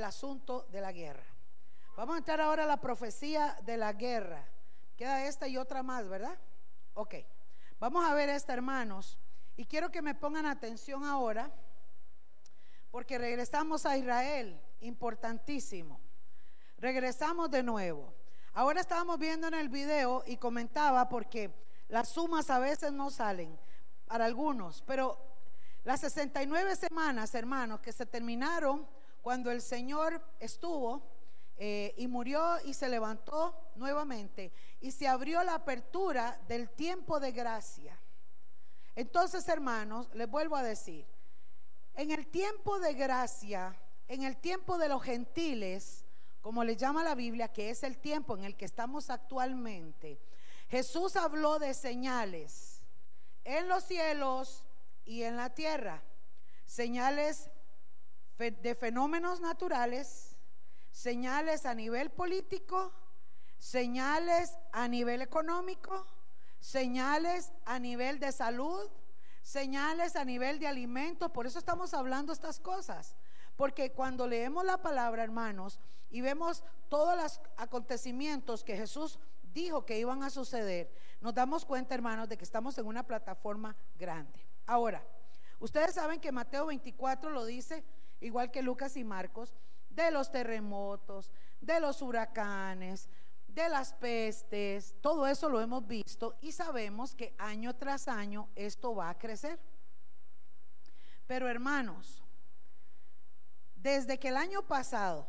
el asunto de la guerra. Vamos a entrar ahora a la profecía de la guerra. Queda esta y otra más, ¿verdad? Ok. Vamos a ver esta, hermanos. Y quiero que me pongan atención ahora, porque regresamos a Israel, importantísimo. Regresamos de nuevo. Ahora estábamos viendo en el video y comentaba porque las sumas a veces no salen para algunos, pero las 69 semanas, hermanos, que se terminaron cuando el Señor estuvo eh, y murió y se levantó nuevamente y se abrió la apertura del tiempo de gracia. Entonces, hermanos, les vuelvo a decir, en el tiempo de gracia, en el tiempo de los gentiles, como le llama la Biblia, que es el tiempo en el que estamos actualmente, Jesús habló de señales en los cielos y en la tierra, señales de fenómenos naturales, señales a nivel político, señales a nivel económico, señales a nivel de salud, señales a nivel de alimentos. Por eso estamos hablando estas cosas. Porque cuando leemos la palabra, hermanos, y vemos todos los acontecimientos que Jesús dijo que iban a suceder, nos damos cuenta, hermanos, de que estamos en una plataforma grande. Ahora, ustedes saben que Mateo 24 lo dice, igual que Lucas y Marcos, de los terremotos, de los huracanes, de las pestes, todo eso lo hemos visto y sabemos que año tras año esto va a crecer. Pero hermanos, desde que el año pasado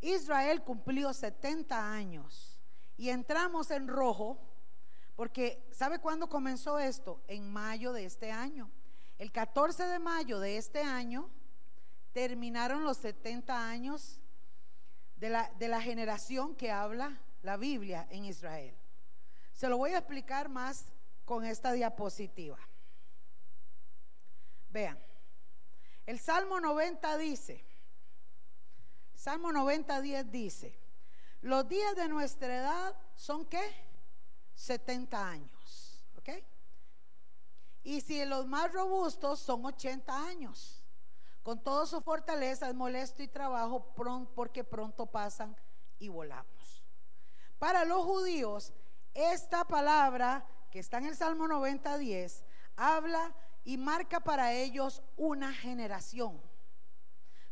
Israel cumplió 70 años y entramos en rojo, porque ¿sabe cuándo comenzó esto? En mayo de este año. El 14 de mayo de este año terminaron los 70 años de la, de la generación que habla la Biblia en Israel. Se lo voy a explicar más con esta diapositiva. Vean, el Salmo 90 dice, Salmo 90, 10 dice, los días de nuestra edad son qué? 70 años, ¿ok? Y si los más robustos son 80 años. Con toda su fortaleza es molesto y trabajo porque pronto pasan y volamos. Para los judíos, esta palabra que está en el Salmo 90, 10, habla y marca para ellos una generación.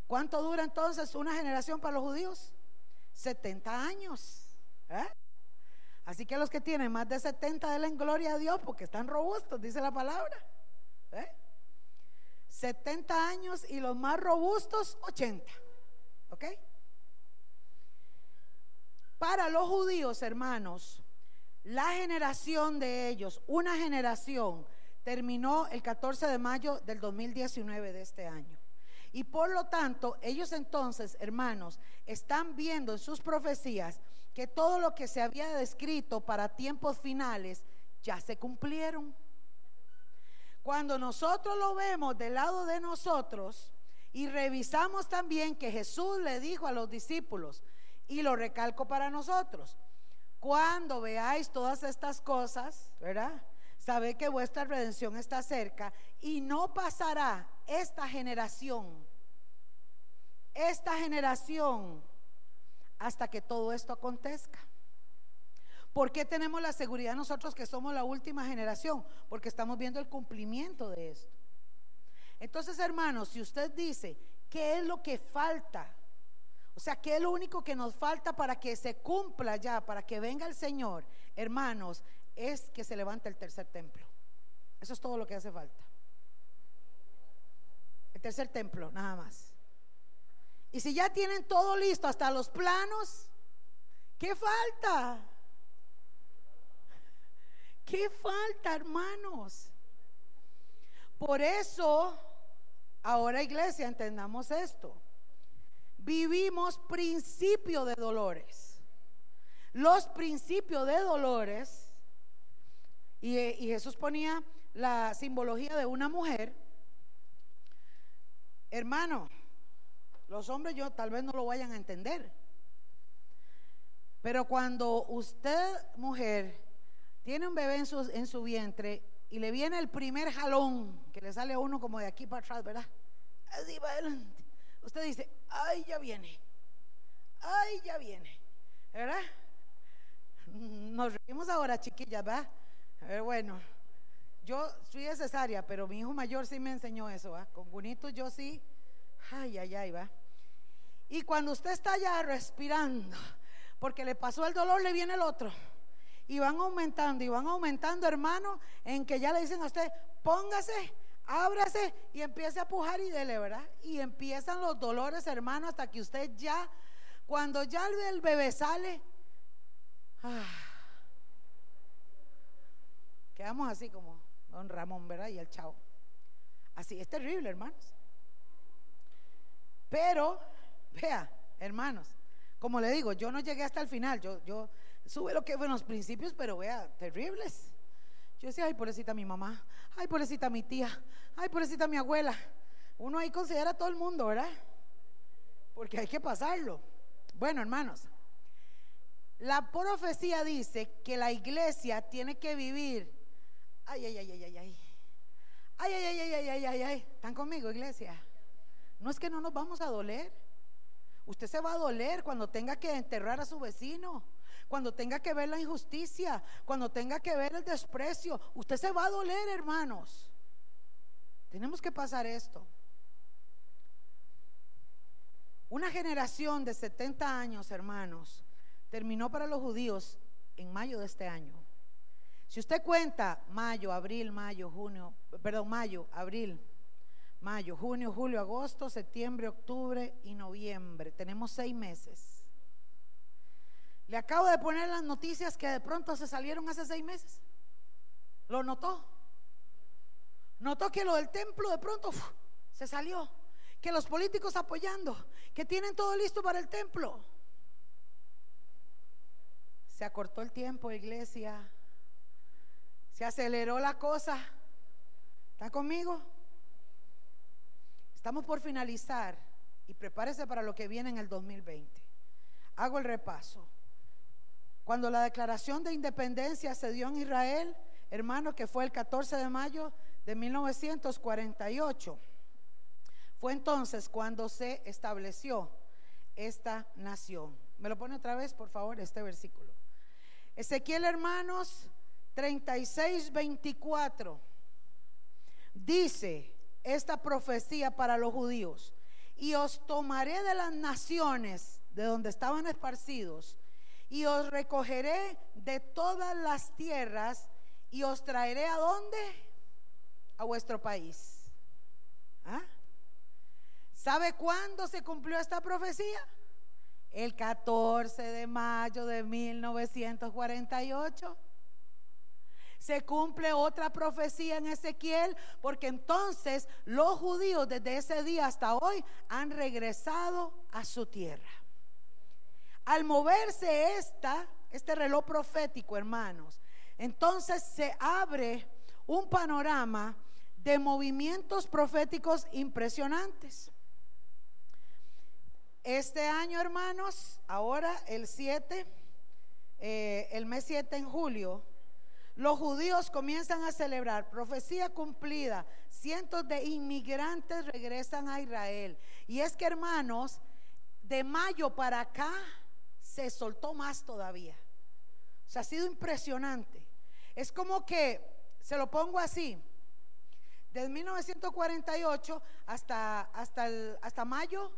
¿Cuánto dura entonces una generación para los judíos? 70 años. ¿eh? Así que los que tienen más de 70 denle gloria a Dios porque están robustos, dice la palabra. 70 ¿eh? años y los más robustos 80. ¿Ok? Para los judíos, hermanos, la generación de ellos, una generación, terminó el 14 de mayo del 2019 de este año. Y por lo tanto, ellos entonces, hermanos, están viendo en sus profecías que todo lo que se había descrito para tiempos finales ya se cumplieron. Cuando nosotros lo vemos del lado de nosotros y revisamos también que Jesús le dijo a los discípulos, y lo recalco para nosotros, cuando veáis todas estas cosas, ¿verdad? Sabe que vuestra redención está cerca y no pasará esta generación, esta generación, hasta que todo esto acontezca. ¿Por qué tenemos la seguridad nosotros que somos la última generación? Porque estamos viendo el cumplimiento de esto. Entonces, hermanos, si usted dice, ¿qué es lo que falta? O sea, ¿qué es lo único que nos falta para que se cumpla ya, para que venga el Señor? Hermanos, es que se levante el tercer templo. Eso es todo lo que hace falta. El tercer templo, nada más. Y si ya tienen todo listo, hasta los planos, ¿qué falta? ¿Qué falta, hermanos? Por eso, ahora iglesia, entendamos esto. Vivimos principio de dolores. Los principios de dolores, y, y Jesús ponía la simbología de una mujer, Hermano, los hombres yo tal vez no lo vayan a entender. Pero cuando usted, mujer, tiene un bebé en su, en su vientre y le viene el primer jalón, que le sale a uno como de aquí para atrás, ¿verdad? Así para adelante. usted dice, ay, ya viene, ay, ya viene, ¿verdad? Nos reímos ahora, chiquillas, ¿va? ver, bueno, yo soy cesárea, pero mi hijo mayor sí me enseñó eso, ¿va? Con Gunito yo sí, ay, ay, ay. Y cuando usted está ya respirando, porque le pasó el dolor, le viene el otro. Y van aumentando, y van aumentando, hermano, en que ya le dicen a usted, póngase, ábrase y empiece a pujar y dele, ¿verdad? Y empiezan los dolores, hermano, hasta que usted ya, cuando ya el bebé sale, ah, quedamos así como don Ramón, ¿verdad? Y el chavo. Así, es terrible, hermanos. Pero, vea, hermanos, como le digo, yo no llegué hasta el final, yo, yo sube lo que fue en los principios, pero vea, terribles. Yo decía, ay, pobrecita mi mamá, ay, pobrecita mi tía, ay, pobrecita mi abuela. Uno ahí considera a todo el mundo, ¿verdad? Porque hay que pasarlo. Bueno, hermanos, la profecía dice que la iglesia tiene que vivir. Ay, ay, ay, ay, ay. Ay, ay, ay, ay, ay, ay, ay, ay. ¿Están conmigo, iglesia? No es que no nos vamos a doler. Usted se va a doler cuando tenga que enterrar a su vecino, cuando tenga que ver la injusticia, cuando tenga que ver el desprecio. Usted se va a doler, hermanos. Tenemos que pasar esto. Una generación de 70 años, hermanos, terminó para los judíos en mayo de este año. Si usted cuenta mayo, abril, mayo, junio, perdón, mayo, abril, mayo, junio, julio, agosto, septiembre, octubre y noviembre. Tenemos seis meses. Le acabo de poner las noticias que de pronto se salieron hace seis meses. ¿Lo notó? Notó que lo del templo de pronto se salió. Que los políticos apoyando, que tienen todo listo para el templo. Se acortó el tiempo, iglesia. Se aceleró la cosa. ¿Está conmigo? Estamos por finalizar y prepárese para lo que viene en el 2020. Hago el repaso. Cuando la declaración de independencia se dio en Israel, hermano, que fue el 14 de mayo de 1948, fue entonces cuando se estableció esta nación. ¿Me lo pone otra vez, por favor, este versículo? Ezequiel, hermanos, 36, 24, dice, esta profecía para los judíos. Y os tomaré de las naciones de donde estaban esparcidos y os recogeré de todas las tierras y os traeré a dónde? A vuestro país. ¿Ah? ¿Sabe cuándo se cumplió esta profecía? El 14 de mayo de 1948 se cumple otra profecía en Ezequiel, porque entonces los judíos desde ese día hasta hoy han regresado a su tierra. Al moverse esta, este reloj profético, hermanos, entonces se abre un panorama de movimientos proféticos impresionantes. Este año, hermanos, ahora el 7, eh, el mes 7 en julio, los judíos comienzan a celebrar profecía cumplida. Cientos de inmigrantes regresan a Israel. Y es que, hermanos, de mayo para acá se soltó más todavía. O sea, ha sido impresionante. Es como que, se lo pongo así, desde 1948 hasta, hasta, hasta mayo,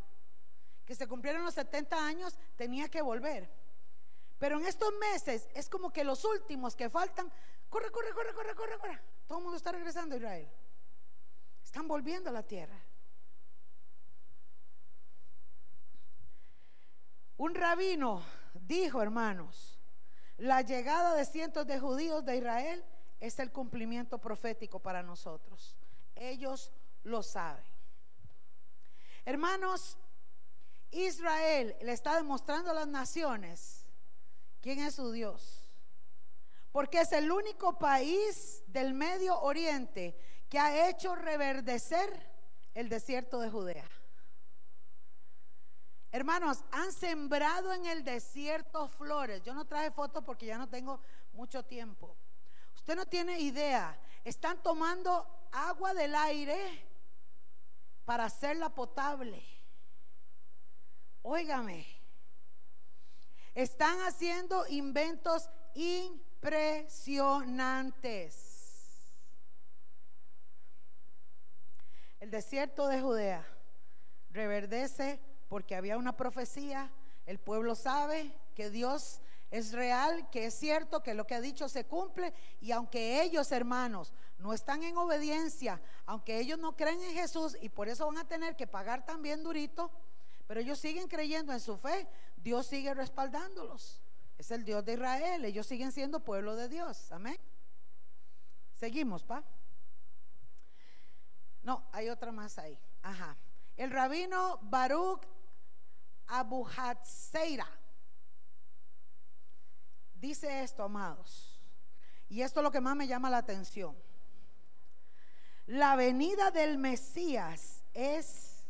que se cumplieron los 70 años, tenía que volver. Pero en estos meses es como que los últimos que faltan, corre, corre, corre, corre, corre, corre. Todo el mundo está regresando a Israel. Están volviendo a la tierra. Un rabino dijo, hermanos, la llegada de cientos de judíos de Israel es el cumplimiento profético para nosotros. Ellos lo saben. Hermanos, Israel le está demostrando a las naciones ¿Quién es su Dios? Porque es el único país del Medio Oriente que ha hecho reverdecer el desierto de Judea. Hermanos, han sembrado en el desierto flores. Yo no traje fotos porque ya no tengo mucho tiempo. Usted no tiene idea. Están tomando agua del aire para hacerla potable. óigame, están haciendo inventos impresionantes. El desierto de Judea reverdece porque había una profecía, el pueblo sabe que Dios es real, que es cierto, que lo que ha dicho se cumple y aunque ellos, hermanos, no están en obediencia, aunque ellos no creen en Jesús y por eso van a tener que pagar también durito, pero ellos siguen creyendo en su fe, Dios sigue respaldándolos. Es el Dios de Israel, ellos siguen siendo pueblo de Dios. Amén. Seguimos, pa. No, hay otra más ahí. Ajá. El rabino Baruch Abu dice esto, amados. Y esto es lo que más me llama la atención. La venida del Mesías es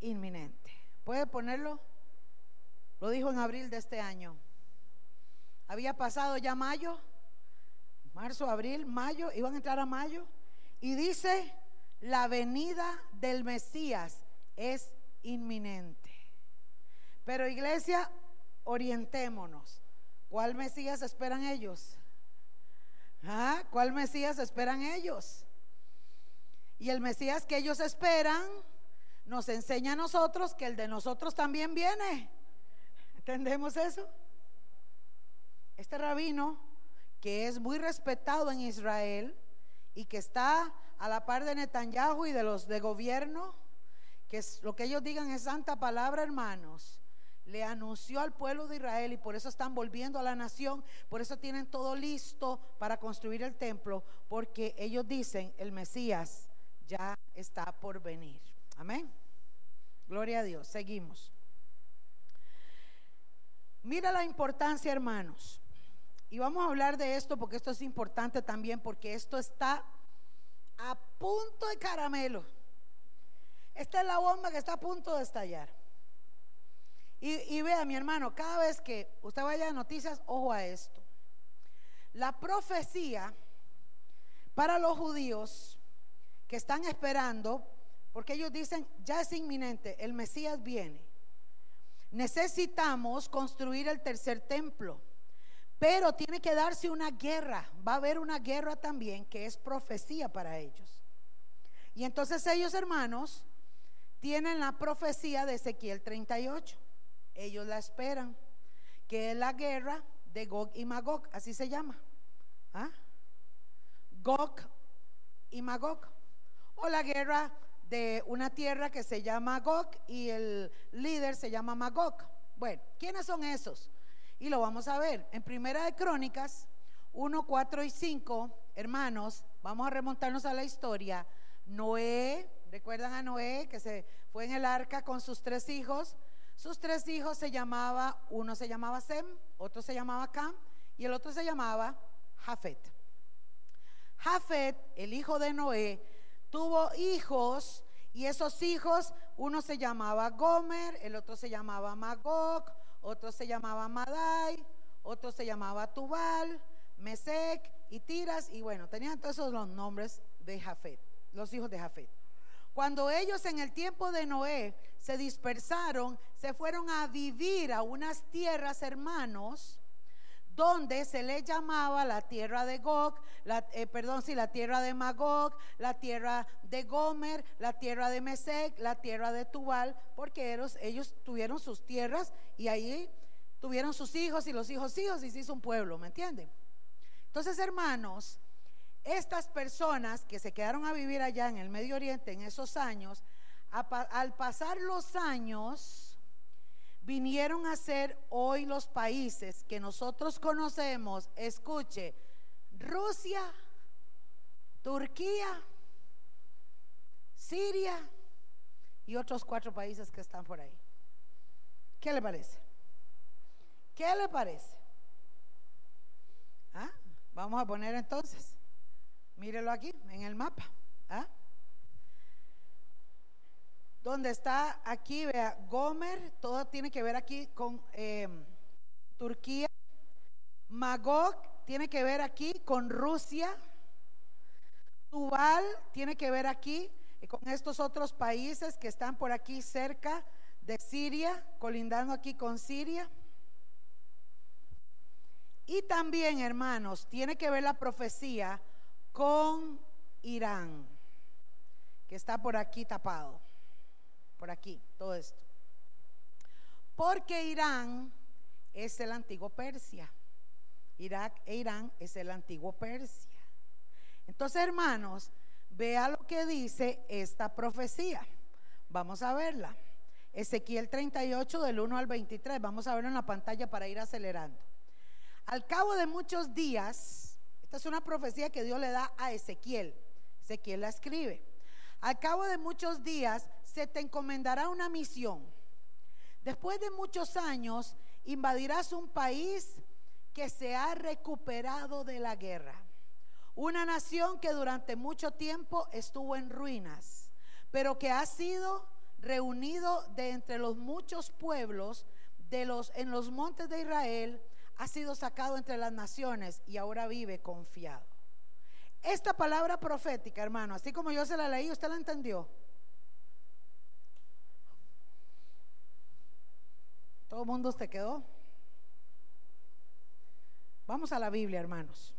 inminente. ¿Puede ponerlo? Lo dijo en abril de este año. Había pasado ya mayo, marzo, abril, mayo, iban a entrar a mayo. Y dice, la venida del Mesías es inminente. Pero iglesia, orientémonos. ¿Cuál Mesías esperan ellos? ¿Ah? ¿Cuál Mesías esperan ellos? Y el Mesías que ellos esperan nos enseña a nosotros que el de nosotros también viene. ¿Entendemos eso? Este rabino, que es muy respetado en Israel y que está a la par de Netanyahu y de los de gobierno, que es, lo que ellos digan es santa palabra, hermanos, le anunció al pueblo de Israel y por eso están volviendo a la nación, por eso tienen todo listo para construir el templo, porque ellos dicen, el Mesías ya está por venir. Amén. Gloria a Dios. Seguimos. Mira la importancia, hermanos. Y vamos a hablar de esto porque esto es importante también, porque esto está a punto de caramelo. Esta es la bomba que está a punto de estallar. Y, vea, mi hermano, cada vez que usted vaya a noticias, ojo a esto. La profecía para los judíos que están esperando, porque ellos dicen, ya es inminente, el Mesías viene. Necesitamos construir el tercer templo. Pero tiene que darse una guerra. Va a haber una guerra también que es profecía para ellos. Y entonces ellos, hermanos, tienen la profecía de Ezequiel 38. Ellos la esperan, que es la guerra de Gog y Magog, así se llama. ¿Ah? Gog y Magog. O la guerra de una tierra que se llama Gog y el líder se llama Magog. Bueno, ¿quiénes son esos? Y lo vamos a ver. En Primera de Crónicas 1, 4 y 5, hermanos, vamos a remontarnos a la historia. Noé, ¿recuerdan a Noé que se fue en el arca con sus tres hijos? Sus tres hijos se llamaba, uno se llamaba Sem, otro se llamaba Cam y el otro se llamaba Jafet. Jafet, el hijo de Noé, tuvo hijos y esos hijos, uno se llamaba Gomer, el otro se llamaba Magog, otro se llamaba Madai, otro se llamaba Tubal, Mesec y Tiras, y bueno, tenían todos esos los nombres de Jafet, los hijos de Jafet. Cuando ellos en el tiempo de Noé se dispersaron, se fueron a vivir a unas tierras, hermanos, donde se le llamaba la tierra de Gog, la, eh, perdón, sí, la tierra de Magog, la tierra de Gomer, la tierra de Mesec, la tierra de Tubal, porque ellos, ellos tuvieron sus tierras y ahí tuvieron sus hijos y los hijos hijos y se hizo un pueblo, ¿me entienden? Entonces, hermanos, estas personas que se quedaron a vivir allá en el Medio Oriente en esos años, al pasar los años, vinieron a ser hoy los países que nosotros conocemos, escuche, Rusia, Turquía, Siria y otros cuatro países que están por ahí. ¿Qué le parece? ¿Qué le parece? ¿Ah? Vamos a poner entonces, mírelo aquí en el mapa. ¿Ah? donde está aquí, vea, Gomer, todo tiene que ver aquí con em, Turquía. Magog tiene que ver aquí con Rusia. Tubal tiene que ver aquí con estos otros países que están por aquí cerca de Siria, colindando aquí con Siria. Y también, hermanos, tiene que ver la profecía con Irán, que está por aquí tapado, por aquí, todo esto. Porque Irán es el antiguo Persia. Irak e Irán es el antiguo Persia. Entonces, hermanos, vea lo que dice esta profecía. Vamos a verla. Ezequiel 38 del 1 al 23. Vamos a verlo en la pantalla para ir acelerando. Al cabo de muchos días, es una profecía que Dios le da a Ezequiel. Ezequiel la escribe. Al cabo de muchos días se te encomendará una misión. Después de muchos años invadirás un país que se ha recuperado de la guerra. Una nación que durante mucho tiempo estuvo en ruinas, pero que ha sido reunido de entre los muchos pueblos de los en los montes de Israel, ha sido sacado entre las naciones y ahora vive confiado. Esta palabra profética, hermano, así como yo se la leí, ¿usted la entendió? ¿Todo el mundo se quedó? Vamos a la Biblia, hermanos.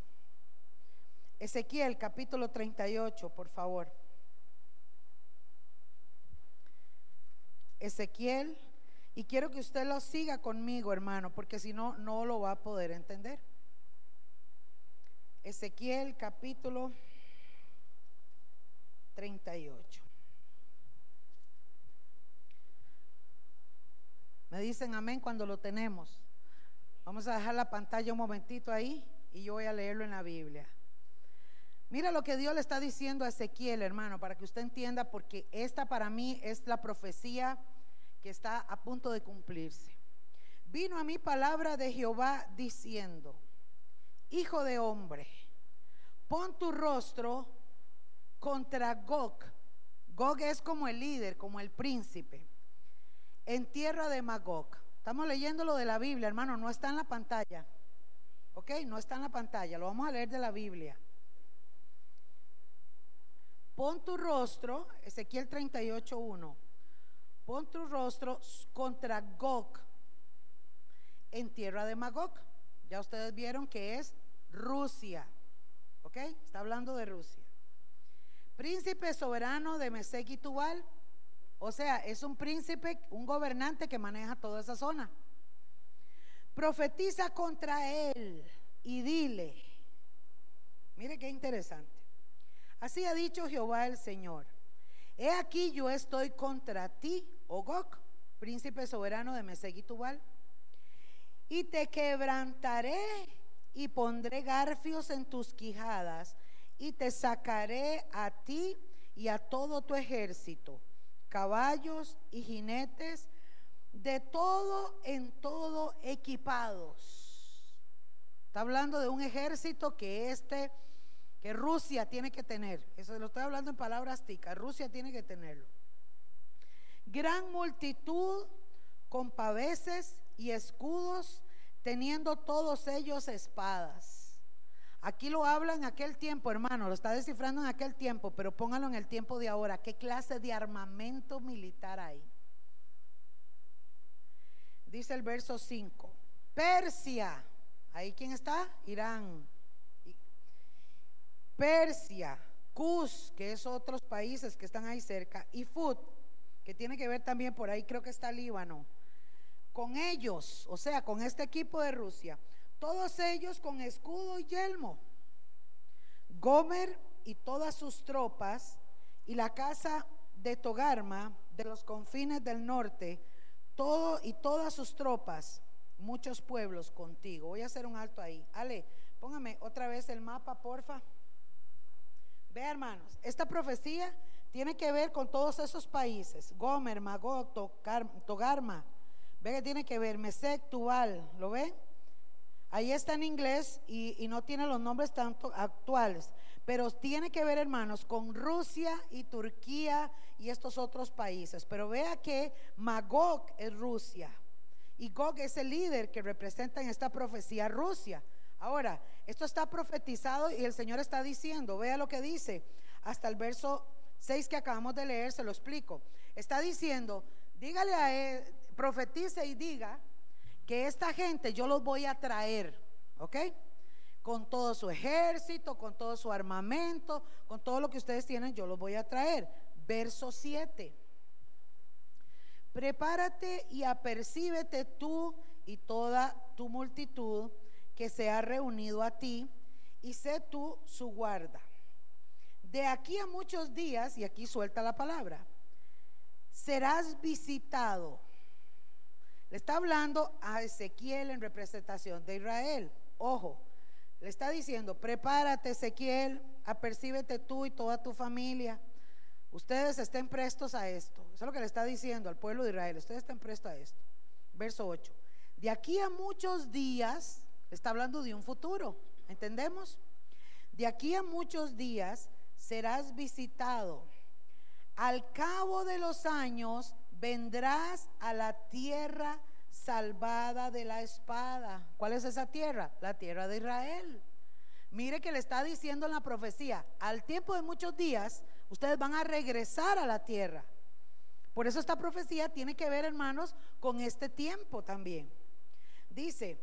Ezequiel capítulo 38, por favor. Ezequiel, y quiero que usted lo siga conmigo, hermano, porque si no, no lo va a poder entender. Ezequiel capítulo 38. Me dicen amén cuando lo tenemos. Vamos a dejar la pantalla un momentito ahí y yo voy a leerlo en la Biblia. Mira lo que Dios le está diciendo a Ezequiel, hermano, para que usted entienda, porque esta para mí es la profecía que está a punto de cumplirse. Vino a mí palabra de Jehová diciendo, Hijo de hombre, pon tu rostro contra Gog. Gog es como el líder, como el príncipe, en tierra de Magog. Estamos leyendo lo de la Biblia, hermano, no está en la pantalla. ¿Ok? No está en la pantalla, lo vamos a leer de la Biblia. Pon tu rostro, Ezequiel 38.1, pon tu rostro contra Gog en tierra de Magog. Ya ustedes vieron que es Rusia. ¿Ok? Está hablando de Rusia. Príncipe soberano de Mesec. O sea, es un príncipe, un gobernante que maneja toda esa zona. Profetiza contra él y dile. Mire qué interesante. Así ha dicho Jehová el Señor. He aquí yo estoy contra ti, Ogok, príncipe soberano de Meseg y y te quebrantaré y pondré garfios en tus quijadas, y te sacaré a ti y a todo tu ejército, caballos y jinetes, de todo en todo equipados. Está hablando de un ejército que este que Rusia tiene que tener. Eso lo estoy hablando en palabras ticas. Rusia tiene que tenerlo. Gran multitud con paveses y escudos, teniendo todos ellos espadas. Aquí lo habla en aquel tiempo, hermano, lo está descifrando en aquel tiempo, pero póngalo en el tiempo de ahora. ¿Qué clase de armamento militar hay? Dice el verso 5. Persia, ahí quién está? Irán. Persia, Cus, que es otros países que están ahí cerca, y Fut, que tiene que ver también por ahí, creo que está Líbano. Con ellos, o sea, con este equipo de Rusia, todos ellos con escudo y yelmo. Gomer y todas sus tropas y la casa de Togarma de los confines del norte, todo y todas sus tropas, muchos pueblos contigo. Voy a hacer un alto ahí. Ale, póngame otra vez el mapa, porfa. Vea, hermanos, esta profecía tiene que ver con todos esos países: Gomer, Magog, Togarma. Ve que tiene que ver, Mesec, Tubal, ¿lo ve? Ahí está en inglés y, y, no tiene los nombres tanto actuales, pero tiene que ver, hermanos, con Rusia y Turquía y estos otros países. Pero vea que Magog es Rusia y Gog es el líder que representa en esta profecía Rusia. Ahora, esto está profetizado y el Señor está diciendo, vea lo que dice, hasta el verso 6 que acabamos de leer, se lo explico. Está diciendo, dígale a él, profetice y diga que esta gente yo los voy a traer, ¿ok? Con todo su ejército, con todo su armamento, con todo lo que ustedes tienen, yo los voy a traer. Verso 7. Prepárate y apercíbete tú y toda tu multitud que se ha reunido a ti, y sé tú su guarda. De aquí a muchos días, y aquí suelta la palabra, serás visitado. Le está hablando a Ezequiel en representación de Israel. Ojo, le está diciendo, prepárate Ezequiel, apercíbete tú y toda tu familia. Ustedes estén prestos a esto. Eso es lo que le está diciendo al pueblo de Israel. Ustedes estén prestos a esto. Verso 8. De aquí a muchos días, está hablando de un futuro. ¿Entendemos? De aquí a muchos días serás visitado. Al cabo de los años vendrás a la tierra salvada de la espada. ¿Cuál es esa tierra? La tierra de Israel. Mire que le está diciendo en la profecía, al tiempo de muchos días, ustedes van a regresar a la tierra. Por eso esta profecía tiene que ver, hermanos, con este tiempo también. Dice,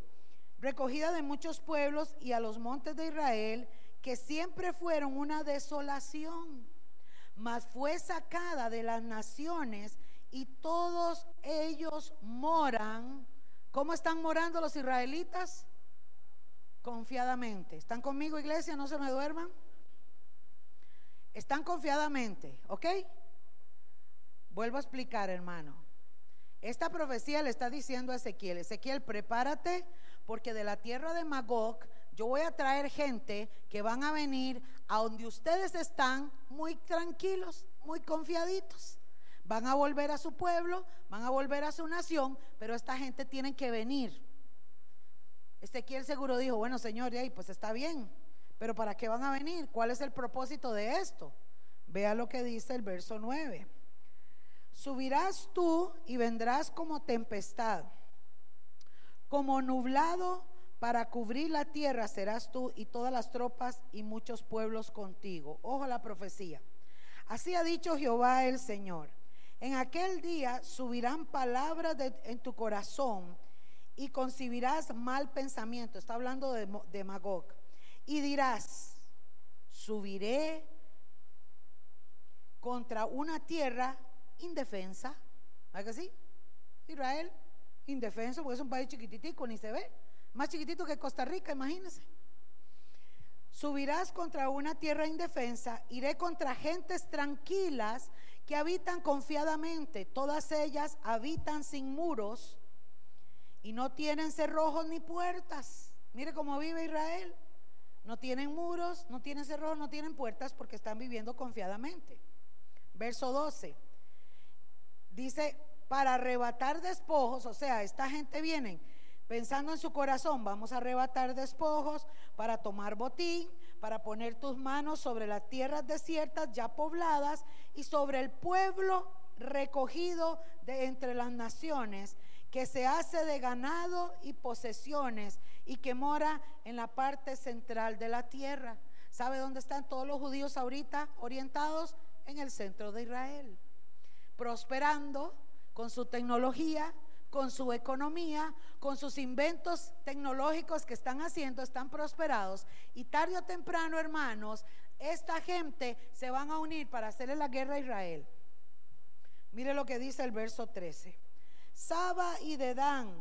recogida de muchos pueblos y a los montes de Israel, que siempre fueron una desolación, mas fue sacada de las naciones y todos ellos moran. ¿Cómo están morando los israelitas? Confiadamente. ¿Están conmigo, iglesia? No se me duerman. Están confiadamente, ¿ok? Vuelvo a explicar, hermano. Esta profecía le está diciendo a Ezequiel, Ezequiel, prepárate porque de la tierra de Magog yo voy a traer gente que van a venir a donde ustedes están muy tranquilos, muy confiaditos. Van a volver a su pueblo, van a volver a su nación, pero esta gente tiene que venir. Ezequiel seguro dijo, bueno señor, y pues está bien, pero ¿para qué van a venir? ¿Cuál es el propósito de esto? Vea lo que dice el verso 9. Subirás tú y vendrás como tempestad, como nublado para cubrir la tierra serás tú y todas las tropas y muchos pueblos contigo. Ojo a la profecía. Así ha dicho Jehová el Señor. En aquel día subirán palabras en tu corazón y concibirás mal pensamiento. Está hablando de, Magog. Y dirás, subiré contra una tierra indefensa. ¿verdad que sí? Israel, indefenso, porque es un país chiquititico, ni se ve. Más chiquitito que Costa Rica, imagínense. Subirás contra una tierra indefensa, iré contra gentes tranquilas que habitan confiadamente. Todas ellas habitan sin muros y no tienen cerrojos ni puertas. Mire cómo vive Israel. No tienen muros, no tienen cerrojos, no tienen puertas porque están viviendo confiadamente. Verso 12. Dice, para arrebatar despojos, o sea, esta gente viene pensando en su corazón, vamos a arrebatar despojos para tomar botín, para poner tus manos sobre las tierras desiertas ya pobladas y sobre el pueblo recogido de entre las naciones que se hace de ganado y posesiones y que mora en la parte central de la tierra. ¿Sabe dónde están todos los judíos ahorita orientados? En el centro de Israel prosperando con su tecnología, con su economía, con sus inventos tecnológicos que están haciendo, están prosperados. Y tarde o temprano, hermanos, esta gente se van a unir para hacerle la guerra a Israel. Mire lo que dice el verso 13. Saba y Dedán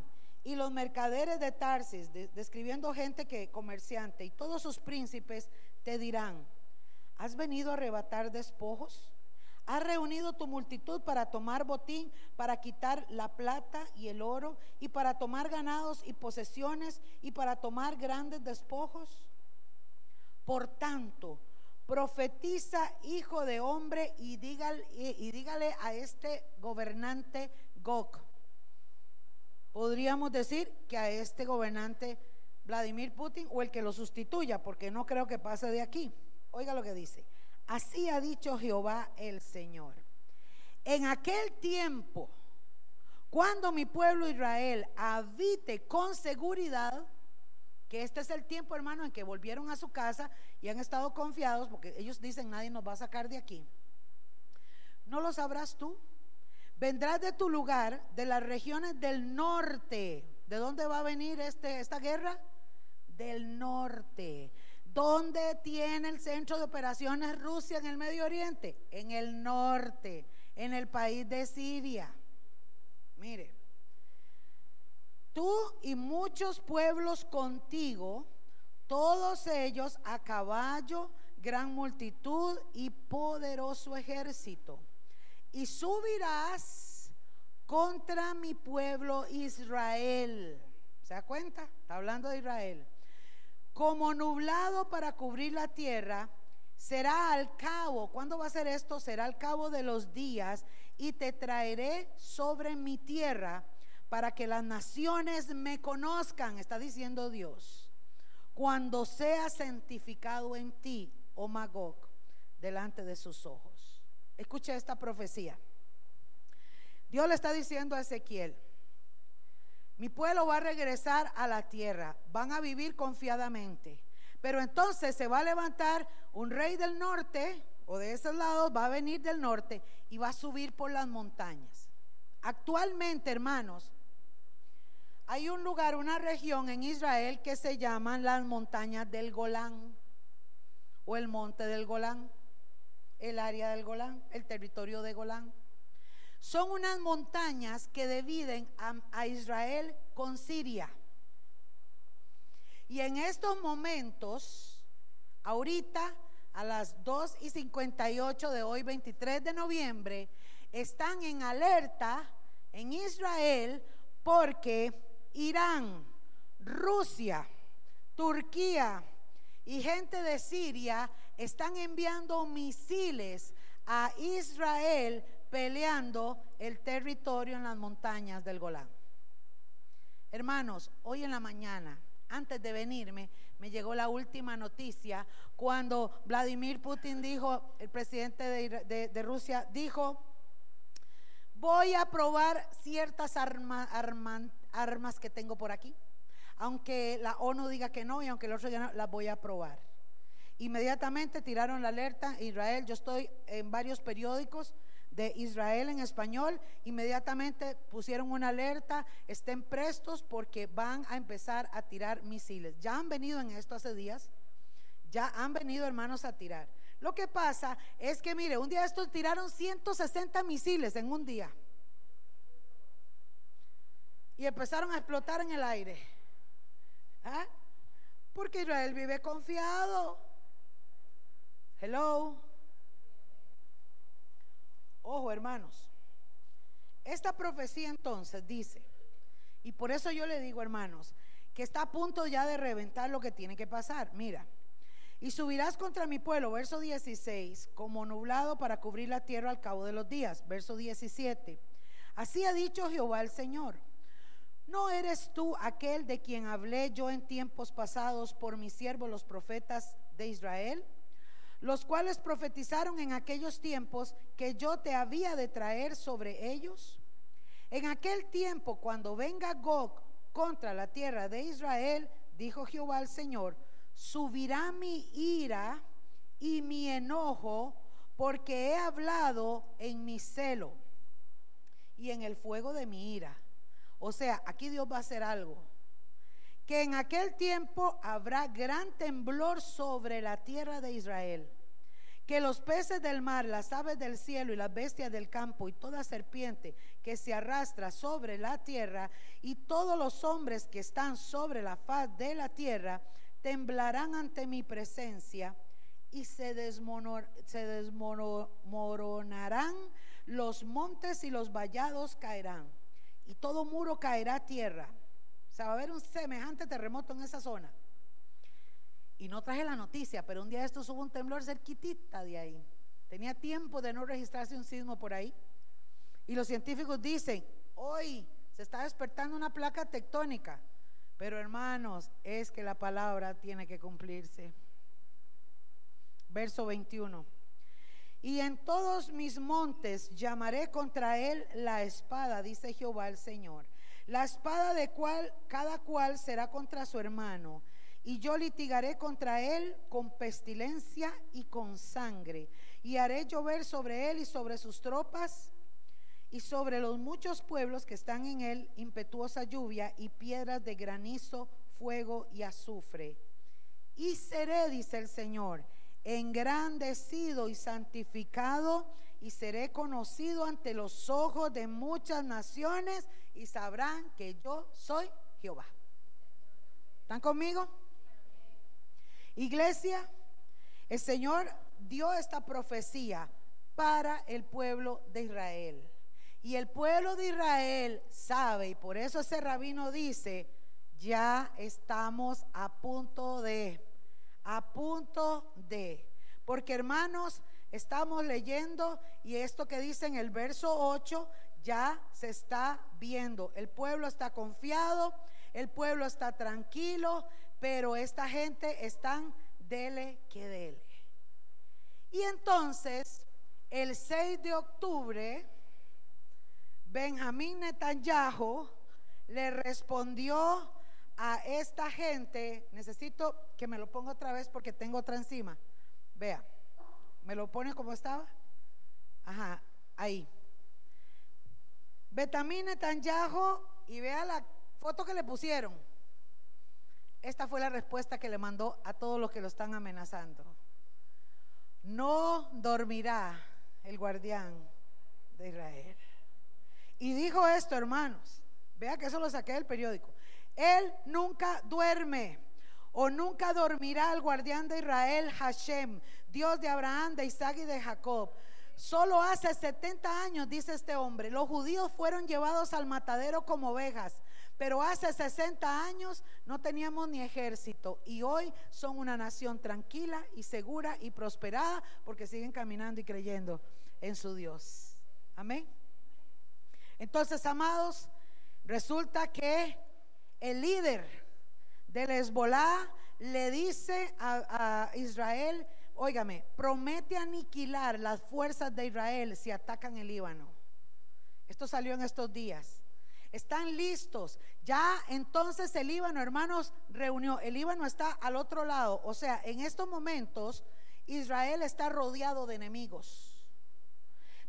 y los mercaderes de Tarsis, describiendo gente que comerciante, y todos sus príncipes te dirán, ¿has venido a arrebatar despojos? Has reunido tu multitud para tomar botín, para quitar la plata y el oro, y para tomar ganados y posesiones, y para tomar grandes despojos. Por tanto, profetiza, hijo de hombre, y dígale, y dígale a este gobernante Gog. Podríamos decir que a este gobernante Vladimir Putin o el que lo sustituya, porque no creo que pase de aquí. Oiga lo que dice. Así ha dicho Jehová el Señor. En aquel tiempo, cuando mi pueblo Israel habite con seguridad, que este es el tiempo, hermano, en que volvieron a su casa y han estado confiados, porque ellos dicen nadie nos va a sacar de aquí. No lo sabrás tú, Vendrás de tu lugar, de las regiones del norte. ¿De dónde va a venir este, esta guerra? Del norte. ¿Dónde tiene el centro de operaciones Rusia en el Medio Oriente? En el norte, en el país de Siria. Mire, tú y muchos pueblos contigo, todos ellos a caballo, gran multitud y poderoso ejército. Y subirás contra mi pueblo Israel. ¿Se da cuenta? Está hablando de Israel como nublado para cubrir la tierra, será al cabo, ¿cuándo va a ser esto? Será al cabo de los días y te traeré sobre mi tierra para que las naciones me conozcan, está diciendo Dios, cuando sea santificado en ti, oh Magog, delante de sus ojos. Escucha esta profecía. Dios le está diciendo a Ezequiel, mi pueblo va a regresar a la tierra, van a vivir confiadamente. Pero entonces se va a levantar un rey del norte, o de esos lados, va a venir del norte y va a subir por las montañas. Actualmente, hermanos, hay un lugar, una región en Israel que se llaman las montañas del Golán, o el monte del Golán, el área del Golán, el territorio de Golán. Son unas montañas que dividen a, Israel con Siria. Y en estos momentos, ahorita a las 2 y 58 de hoy, 23 de noviembre, están en alerta en Israel porque Irán, Rusia, Turquía y gente de Siria están enviando misiles a Israel peleando el territorio en las montañas del Golán. Hermanos, hoy en la mañana, antes de venirme, me llegó la última noticia cuando Vladimir Putin dijo, el presidente de, Rusia dijo, voy a probar ciertas armas que tengo por aquí, aunque la ONU diga que no y aunque el otro ya no, las voy a probar. Inmediatamente tiraron la alerta, Israel, yo estoy en varios periódicos, de Israel en español, inmediatamente pusieron una alerta, estén prestos porque van a empezar a tirar misiles. Ya han venido en esto hace días, ya han venido hermanos a tirar. Lo que pasa es que, mire, un día estos tiraron 160 misiles en un día. Y empezaron a explotar en el aire. ¿Ah? Porque Israel vive confiado. Hello. Ojo, hermanos. Esta profecía entonces dice, y por eso yo le digo, hermanos, que está a punto ya de reventar lo que tiene que pasar. Mira, y subirás contra mi pueblo, verso 16, como nublado para cubrir la tierra al cabo de los días, verso 17. Así ha dicho Jehová el Señor. ¿No eres tú aquel de quien hablé yo en tiempos pasados por mis siervos los profetas de Israel? Los cuales profetizaron en aquellos tiempos que yo te había de traer sobre ellos. En aquel tiempo, cuando venga Gog contra la tierra de Israel, dijo Jehová al Señor, subirá mi ira y mi enojo, porque he hablado en mi celo y en el fuego de mi ira. O sea, aquí Dios va a hacer algo. Que en aquel tiempo habrá gran temblor sobre la tierra de Israel que los peces del mar, las aves del cielo y las bestias del campo y toda serpiente que se arrastra sobre la tierra y todos los hombres que están sobre la faz de la tierra temblarán ante mi presencia y se, desmoronarán los montes y los vallados caerán y todo muro caerá tierra. O sea, va a haber un semejante terremoto en esa zona. Y no traje la noticia, pero un día esto hubo un temblor cerquitita de ahí. Tenía tiempo de no registrarse un sismo por ahí. Y los científicos dicen, hoy se está despertando una placa tectónica. Pero hermanos, es que la palabra tiene que cumplirse. Verso 21. Y en todos mis montes llamaré contra él la espada, dice Jehová el Señor. La espada de cual cada cual será contra su hermano y yo litigaré contra él con pestilencia y con sangre, y haré llover sobre él y sobre sus tropas, y sobre los muchos pueblos que están en él impetuosa lluvia y piedras de granizo, fuego y azufre. Y seré, dice el Señor, engrandecido y santificado y seré conocido ante los ojos de muchas naciones y sabrán que yo soy Jehová. ¿Están conmigo? Iglesia, el Señor dio esta profecía para el pueblo de Israel. Y el pueblo de Israel sabe, y por eso ese rabino dice, ya estamos a punto de, a punto de. Porque hermanos, estamos leyendo y esto que dice en el verso 8 ya se está viendo. El pueblo está confiado, el pueblo está tranquilo, pero esta gente están dele que dele. Y entonces, el 6 de octubre, Benjamín Netanyahu le respondió a esta gente, necesito que me lo ponga otra vez porque tengo otra encima. Vea, ¿me lo pone como estaba? Ajá, ahí. Benjamín Netanyahu y vea la foto que le pusieron. Esta fue la respuesta que le mandó a todos los que lo están amenazando. No dormirá el guardián de Israel. Y dijo esto, hermanos. Vea que eso lo saqué del periódico. Él nunca duerme o nunca dormirá el guardián de Israel, Hashem, Dios de Abraham, de Isaac y de Jacob. Solo hace 70 años, dice este hombre, los judíos fueron llevados al matadero como ovejas, pero hace 60 años no teníamos ni ejército y hoy son una nación tranquila y segura y prosperada porque siguen caminando y creyendo en su Dios. Amén. Entonces, amados, resulta que el líder del Hezbollah le dice a, Israel, óigame, promete aniquilar las fuerzas de Israel si atacan el Líbano. Esto salió en estos días. Están listos. Ya entonces el Líbano, hermanos, reunió. El Líbano está al otro lado. O sea, en estos momentos Israel está rodeado de enemigos.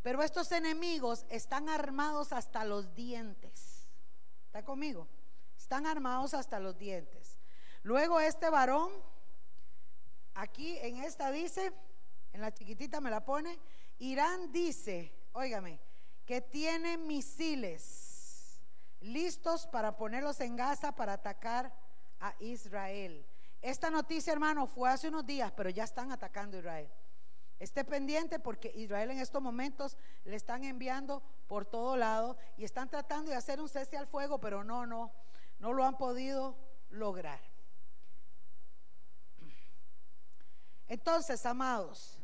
Pero estos enemigos están armados hasta los dientes. ¿Está conmigo? Están armados hasta los dientes. Luego este varón, aquí en esta dice, en la chiquitita me la pone, Irán dice, óigame, que tiene misiles listos para ponerlos en Gaza para atacar a Israel. Esta noticia, hermano, fue hace unos días, pero ya están atacando a Israel. Esté pendiente porque Israel en estos momentos le están enviando por todo lado y están tratando de hacer un cese al fuego, pero no, no, no lo han podido lograr. Entonces, amados,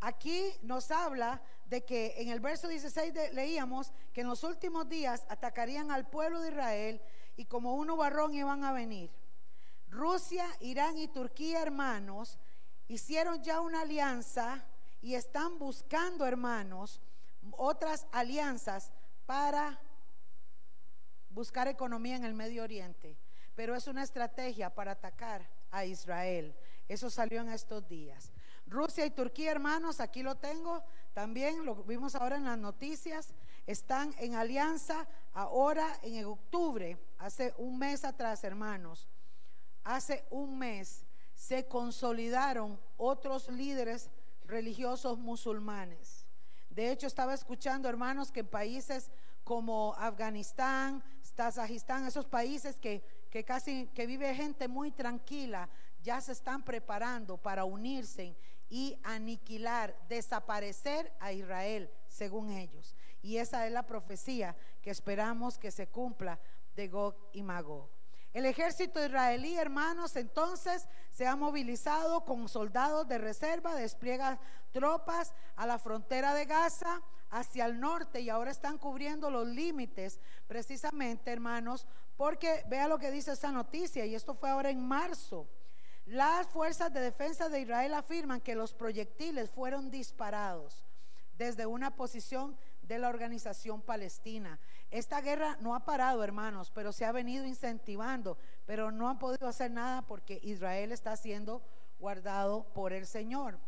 aquí nos habla de que en el verso 16 leíamos que en los últimos días atacarían al pueblo de Israel y como uno varón iban a venir. Rusia, Irán y Turquía, hermanos, hicieron ya una alianza y están buscando, hermanos, otras alianzas para buscar economía en el Medio Oriente. Pero es una estrategia para atacar a Israel. Eso salió en estos días. Rusia y Turquía, hermanos, aquí lo tengo, también lo vimos ahora en las noticias, están en alianza ahora en octubre, hace un mes atrás, hermanos, hace un mes se consolidaron otros líderes religiosos musulmanes. De hecho, estaba escuchando, hermanos, que en países como Afganistán, Tazajistán, esos países que, que casi que vive gente muy tranquila, ya se están preparando para unirse y aniquilar, desaparecer a Israel, según ellos. Y esa es la profecía que esperamos que se cumpla de Gog y Magog. El ejército israelí, hermanos, entonces se ha movilizado con soldados de reserva, despliega tropas a la frontera de Gaza, hacia el norte, y ahora están cubriendo los límites, precisamente, hermanos, porque vea lo que dice esa noticia, y esto fue ahora en marzo. Las fuerzas de defensa de Israel afirman que los proyectiles fueron disparados desde una posición de la organización palestina. Esta guerra no ha parado, hermanos, pero se ha venido incentivando, pero no han podido hacer nada porque Israel está siendo guardado por el Señor.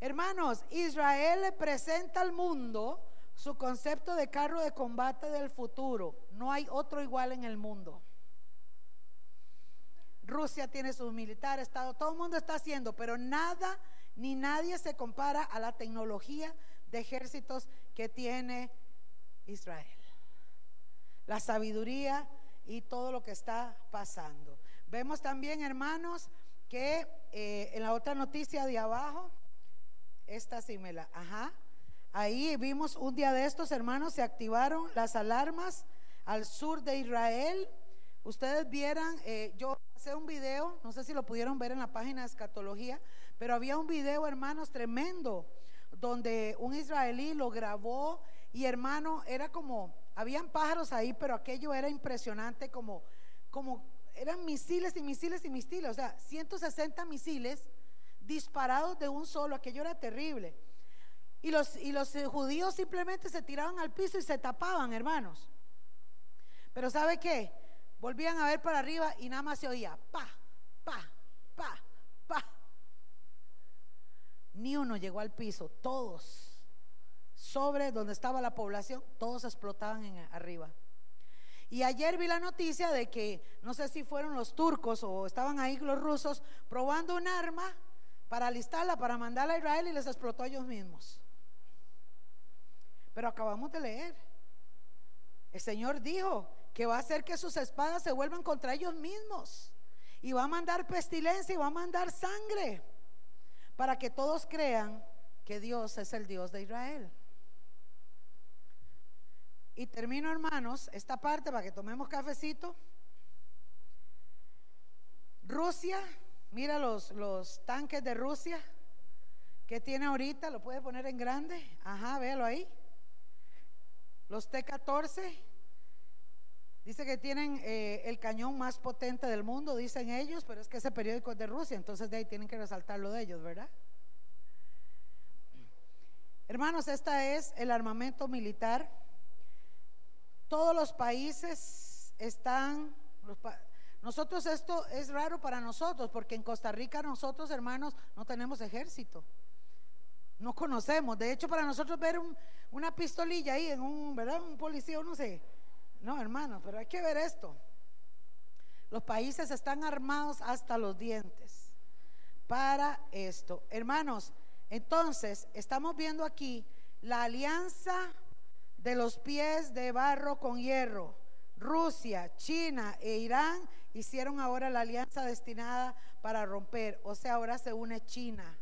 Hermanos, Israel le presenta al mundo su concepto de carro de combate del futuro. No hay otro igual en el mundo. Rusia tiene sus militares, todo el mundo está haciendo, pero nada ni nadie se compara a la tecnología de ejércitos que tiene Israel. La sabiduría y todo lo que está pasando. Vemos también, hermanos, que eh, en la otra noticia de abajo, esta sí me la, ajá, ahí vimos un día de estos, hermanos, se activaron las alarmas al sur de Israel. Ustedes vieran, eh, yo hice un video, no sé si lo pudieron ver en la página de escatología, pero había un video, hermanos, tremendo, donde un israelí lo grabó y hermano, era como, habían pájaros ahí, pero aquello era impresionante, como, como eran misiles y misiles y misiles, o sea, 160 misiles disparados de un solo, aquello era terrible. Y los, y los judíos simplemente se tiraban al piso y se tapaban, hermanos. Pero ¿sabe qué? Volvían a ver para arriba y nada más se oía, pa, pa, pa, pa. Ni uno llegó al piso, todos sobre donde estaba la población, todos explotaban en arriba. Y ayer vi la noticia de que no sé si fueron los turcos o estaban ahí los rusos probando un arma para alistarla, para mandarla a Israel y les explotó a ellos mismos. Pero acabamos de leer. El Señor dijo que va a hacer que sus espadas se vuelvan contra ellos mismos. Y va a mandar pestilencia y va a mandar sangre para que todos crean que Dios es el Dios de Israel. Y termino, hermanos, esta parte para que tomemos cafecito. Rusia, mira los, los tanques de Rusia que tiene ahorita, lo puede poner en grande. Ajá, véalo ahí. Los T-14, dice que tienen eh, el cañón más potente del mundo, dicen ellos, pero es que ese periódico es de Rusia, entonces de ahí tienen que resaltar lo de ellos, ¿verdad? Hermanos, esta es el armamento militar todos los países están, nosotros esto es raro para nosotros, porque en Costa Rica nosotros hermanos no tenemos ejército. No conocemos. De hecho, para nosotros ver una pistolilla ahí en un, ¿verdad? Un policía, no sé. No, hermano, pero hay que ver esto. Los países están armados hasta los dientes para esto. Hermanos, entonces estamos viendo aquí la alianza de los pies de barro con hierro. Rusia, China e Irán hicieron ahora la alianza destinada para romper. O sea, ahora se une China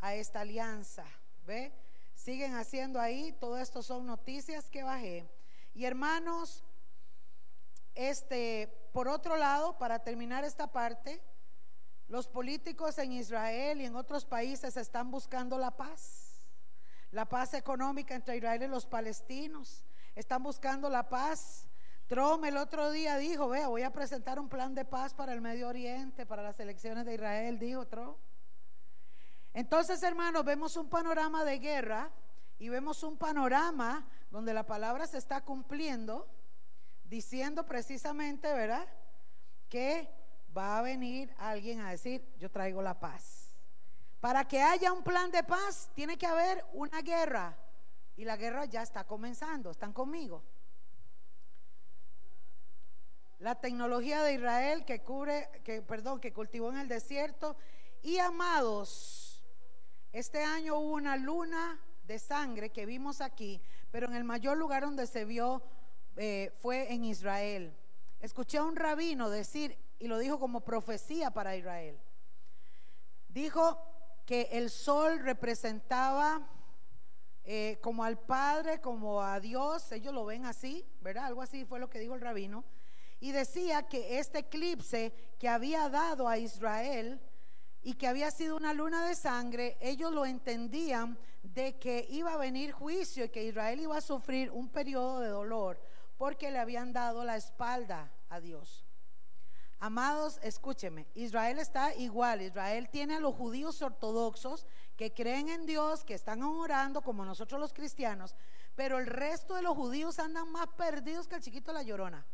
a esta alianza. ¿Ve? Siguen haciendo ahí. Todo esto son noticias que bajé. Y hermanos, este, por otro lado, para terminar esta parte, los políticos en Israel y en otros países están buscando la paz la paz económica entre Israel y los palestinos. Están buscando la paz. Trump el otro día dijo, vea, voy a presentar un plan de paz para el Medio Oriente, para las elecciones de Israel, dijo Trump. Entonces, hermanos, vemos un panorama de guerra y vemos un panorama donde la palabra se está cumpliendo, diciendo precisamente, ¿verdad? Que va a venir alguien a decir, yo traigo la paz. Para que haya un plan de paz, tiene que haber una guerra. Y la guerra ya está comenzando. ¿Están conmigo? La tecnología de Israel que cubre, que, perdón, que cultivó en el desierto. Y amados, este año hubo una luna de sangre que vimos aquí, pero en el mayor lugar donde se vio eh, fue en Israel. Escuché a un rabino decir, y lo dijo como profecía para Israel. Dijo, que el sol representaba eh, como al Padre, como a Dios, ellos lo ven así, ¿verdad? Algo así fue lo que dijo el rabino. Y decía que este eclipse que había dado a Israel y que había sido una luna de sangre, ellos lo entendían de que iba a venir juicio y que Israel iba a sufrir un periodo de dolor porque le habían dado la espalda a Dios. Amados, escúcheme, Israel está igual. Israel tiene a los judíos ortodoxos que creen en Dios, que están orando como nosotros los cristianos, pero el resto de los judíos andan más perdidos que el chiquito la llorona.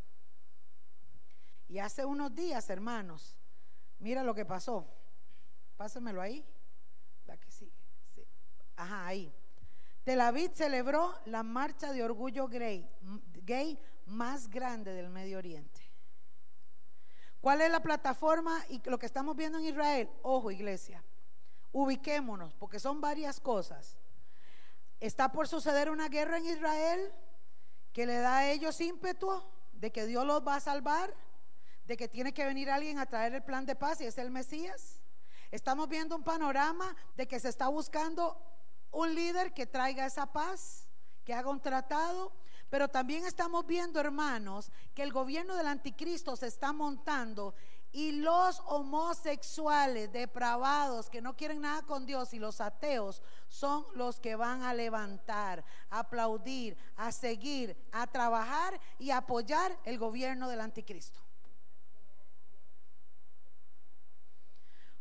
Y hace unos días, hermanos, mira lo que pasó. Pásenmelo ahí. Ajá, ahí. Tel Aviv celebró la marcha de orgullo gay, gay más grande del Medio Oriente. ¿Cuál es la plataforma y lo que estamos viendo en Israel? Ojo, iglesia, ubiquémonos, porque son varias cosas. Está por suceder una guerra en Israel que le da a ellos ímpetu de que Dios los va a salvar, de que tiene que venir alguien a traer el plan de paz y es el Mesías. Estamos viendo un panorama de que se está buscando un líder que traiga esa paz, que haga un tratado, pero también estamos viendo, hermanos, que el gobierno del anticristo se está montando y los homosexuales depravados que no quieren nada con Dios y los ateos son los que van a levantar, a aplaudir, a seguir, a trabajar y apoyar el gobierno del anticristo.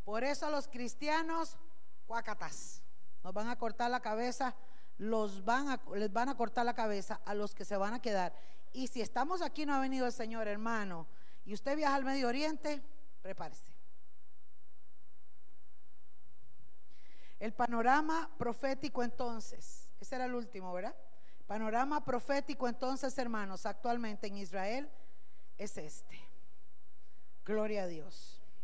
Por eso los cristianos, cuacatas, nos van a cortar la cabeza, los van a, les van a cortar la cabeza a los que se van a quedar. Y si estamos aquí, no ha venido el Señor, hermano, y usted viaja al Medio Oriente, prepárese. El panorama profético entonces, ese era el último, ¿verdad? Panorama profético entonces, hermanos, actualmente en Israel es este. Gloria a Dios.